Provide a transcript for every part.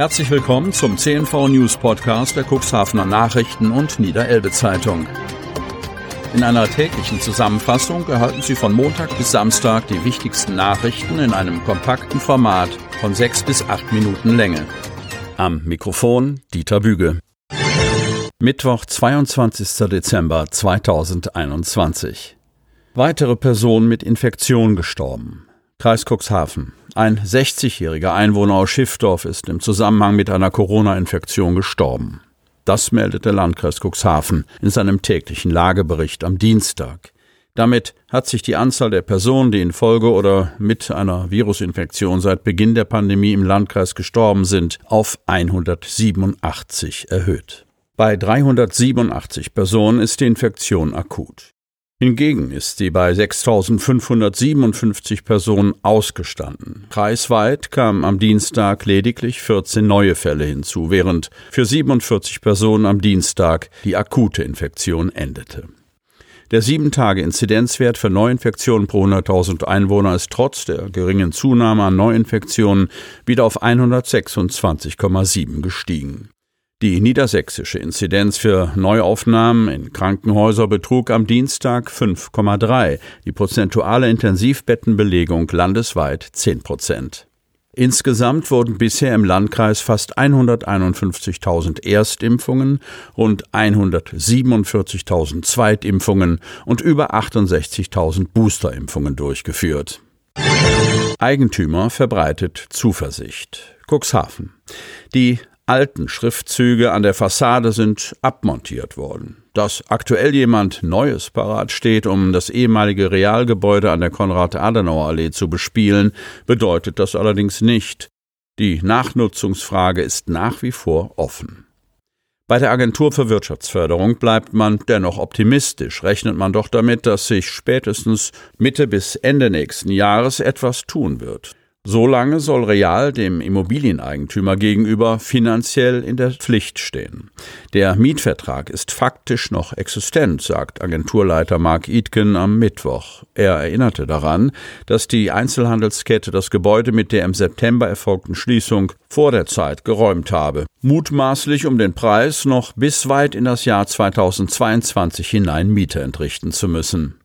Herzlich willkommen zum CNV News Podcast der Cuxhavener Nachrichten und Niederelbe Zeitung. In einer täglichen Zusammenfassung erhalten Sie von Montag bis Samstag die wichtigsten Nachrichten in einem kompakten Format von sechs bis acht Minuten Länge. Am Mikrofon Dieter Büge. Mittwoch, 22. Dezember 2021. Weitere Person mit Infektion gestorben. Kreis Cuxhaven. Ein 60-jähriger Einwohner aus Schiffdorf ist im Zusammenhang mit einer Corona-Infektion gestorben. Das meldet der Landkreis Cuxhaven in seinem täglichen Lagebericht am Dienstag. Damit hat sich die Anzahl der Personen, die infolge oder mit einer Virusinfektion seit Beginn der Pandemie im Landkreis gestorben sind, auf 187 erhöht. Bei 387 Personen ist die Infektion akut. Hingegen ist sie bei 6.557 Personen ausgestanden. Kreisweit kamen am Dienstag lediglich 14 neue Fälle hinzu, während für 47 Personen am Dienstag die akute Infektion endete. Der 7-Tage-Inzidenzwert für Neuinfektionen pro 100.000 Einwohner ist trotz der geringen Zunahme an Neuinfektionen wieder auf 126,7 gestiegen. Die niedersächsische Inzidenz für Neuaufnahmen in Krankenhäuser betrug am Dienstag 5,3, die prozentuale Intensivbettenbelegung landesweit 10 Prozent. Insgesamt wurden bisher im Landkreis fast 151.000 Erstimpfungen, rund 147.000 Zweitimpfungen und über 68.000 Boosterimpfungen durchgeführt. Eigentümer verbreitet Zuversicht. Cuxhaven. Die alten Schriftzüge an der Fassade sind abmontiert worden. Dass aktuell jemand Neues parat steht, um das ehemalige Realgebäude an der Konrad-Adenauer-Allee zu bespielen, bedeutet das allerdings nicht. Die Nachnutzungsfrage ist nach wie vor offen. Bei der Agentur für Wirtschaftsförderung bleibt man dennoch optimistisch, rechnet man doch damit, dass sich spätestens Mitte bis Ende nächsten Jahres etwas tun wird. Solange soll Real dem Immobilieneigentümer gegenüber finanziell in der Pflicht stehen. Der Mietvertrag ist faktisch noch existent, sagt Agenturleiter Mark Itken am Mittwoch. Er erinnerte daran, dass die Einzelhandelskette das Gebäude mit der im September erfolgten Schließung vor der Zeit geräumt habe, mutmaßlich um den Preis noch bis weit in das Jahr 2022 hinein Miete entrichten zu müssen.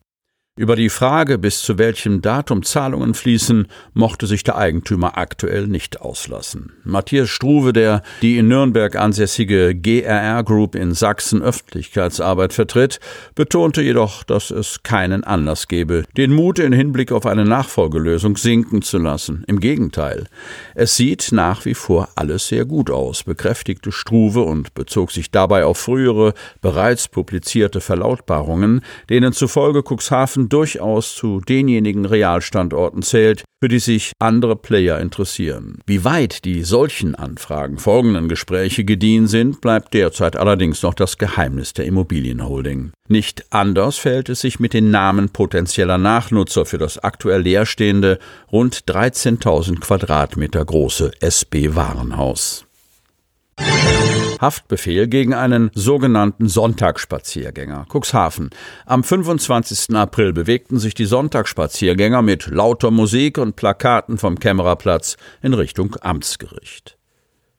Über die Frage, bis zu welchem Datum Zahlungen fließen, mochte sich der Eigentümer aktuell nicht auslassen. Matthias Struve, der die in Nürnberg ansässige GRR Group in Sachsen Öffentlichkeitsarbeit vertritt, betonte jedoch, dass es keinen Anlass gebe, den Mut in Hinblick auf eine Nachfolgelösung sinken zu lassen. Im Gegenteil. Es sieht nach wie vor alles sehr gut aus, bekräftigte Struve und bezog sich dabei auf frühere, bereits publizierte Verlautbarungen, denen zufolge Cuxhaven durchaus zu denjenigen Realstandorten zählt, für die sich andere Player interessieren. Wie weit die solchen Anfragen folgenden Gespräche gediehen sind, bleibt derzeit allerdings noch das Geheimnis der Immobilienholding. Nicht anders fällt es sich mit den Namen potenzieller Nachnutzer für das aktuell leerstehende, rund 13.000 Quadratmeter große SB Warenhaus. Haftbefehl gegen einen sogenannten Sonntagsspaziergänger. Cuxhaven. Am 25. April bewegten sich die Sonntagsspaziergänger mit lauter Musik und Plakaten vom Kämmererplatz in Richtung Amtsgericht.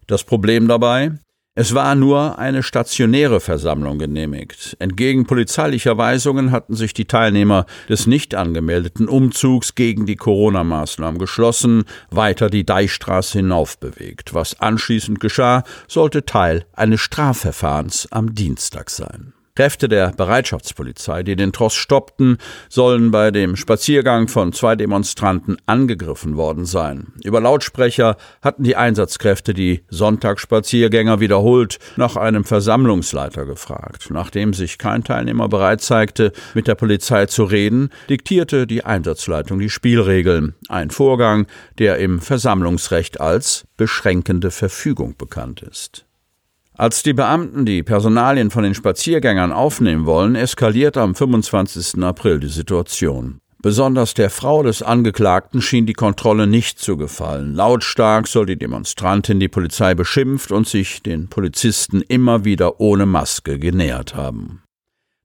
Das Problem dabei? Es war nur eine stationäre Versammlung genehmigt. Entgegen polizeilicher Weisungen hatten sich die Teilnehmer des nicht angemeldeten Umzugs gegen die Corona-Maßnahmen geschlossen, weiter die Deichstraße hinauf bewegt. Was anschließend geschah, sollte Teil eines Strafverfahrens am Dienstag sein. Kräfte der Bereitschaftspolizei, die den Tross stoppten, sollen bei dem Spaziergang von zwei Demonstranten angegriffen worden sein. Über Lautsprecher hatten die Einsatzkräfte die Sonntagsspaziergänger wiederholt nach einem Versammlungsleiter gefragt. Nachdem sich kein Teilnehmer bereit zeigte, mit der Polizei zu reden, diktierte die Einsatzleitung die Spielregeln. Ein Vorgang, der im Versammlungsrecht als beschränkende Verfügung bekannt ist. Als die Beamten die Personalien von den Spaziergängern aufnehmen wollen, eskaliert am 25. April die Situation. Besonders der Frau des Angeklagten schien die Kontrolle nicht zu gefallen. Lautstark soll die Demonstrantin die Polizei beschimpft und sich den Polizisten immer wieder ohne Maske genähert haben.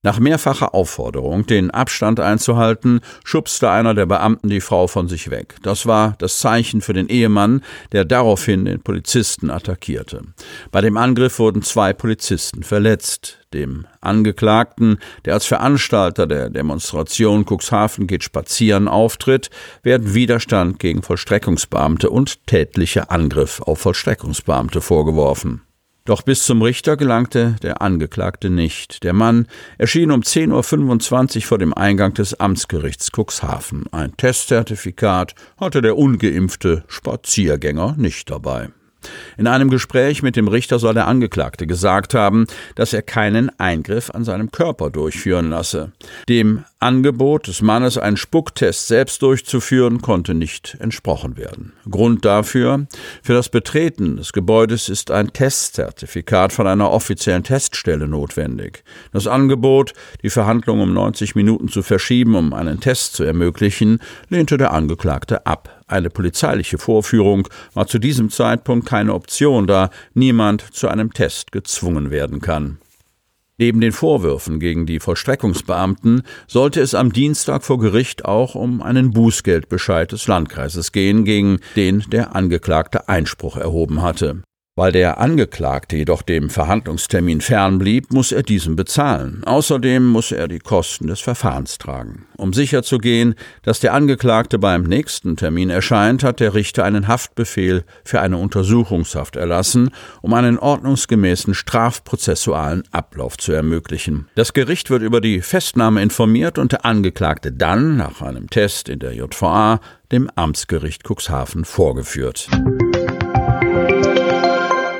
Nach mehrfacher Aufforderung, den Abstand einzuhalten, schubste einer der Beamten die Frau von sich weg. Das war das Zeichen für den Ehemann, der daraufhin den Polizisten attackierte. Bei dem Angriff wurden zwei Polizisten verletzt. Dem Angeklagten, der als Veranstalter der Demonstration Cuxhaven geht spazieren auftritt, werden Widerstand gegen Vollstreckungsbeamte und tätlicher Angriff auf Vollstreckungsbeamte vorgeworfen. Doch bis zum Richter gelangte der Angeklagte nicht. Der Mann erschien um 10.25 Uhr vor dem Eingang des Amtsgerichts Cuxhaven. Ein Testzertifikat hatte der ungeimpfte Spaziergänger nicht dabei. In einem Gespräch mit dem Richter soll der Angeklagte gesagt haben, dass er keinen Eingriff an seinem Körper durchführen lasse. Dem Angebot des Mannes, einen Spucktest selbst durchzuführen, konnte nicht entsprochen werden. Grund dafür, für das Betreten des Gebäudes ist ein Testzertifikat von einer offiziellen Teststelle notwendig. Das Angebot, die Verhandlung um 90 Minuten zu verschieben, um einen Test zu ermöglichen, lehnte der Angeklagte ab. Eine polizeiliche Vorführung war zu diesem Zeitpunkt keine Option, da niemand zu einem Test gezwungen werden kann. Neben den Vorwürfen gegen die Vollstreckungsbeamten sollte es am Dienstag vor Gericht auch um einen Bußgeldbescheid des Landkreises gehen, gegen den der Angeklagte Einspruch erhoben hatte. Weil der Angeklagte jedoch dem Verhandlungstermin fernblieb, muss er diesen bezahlen. Außerdem muss er die Kosten des Verfahrens tragen. Um sicherzugehen, dass der Angeklagte beim nächsten Termin erscheint, hat der Richter einen Haftbefehl für eine Untersuchungshaft erlassen, um einen ordnungsgemäßen strafprozessualen Ablauf zu ermöglichen. Das Gericht wird über die Festnahme informiert und der Angeklagte dann, nach einem Test in der JVA, dem Amtsgericht Cuxhaven vorgeführt.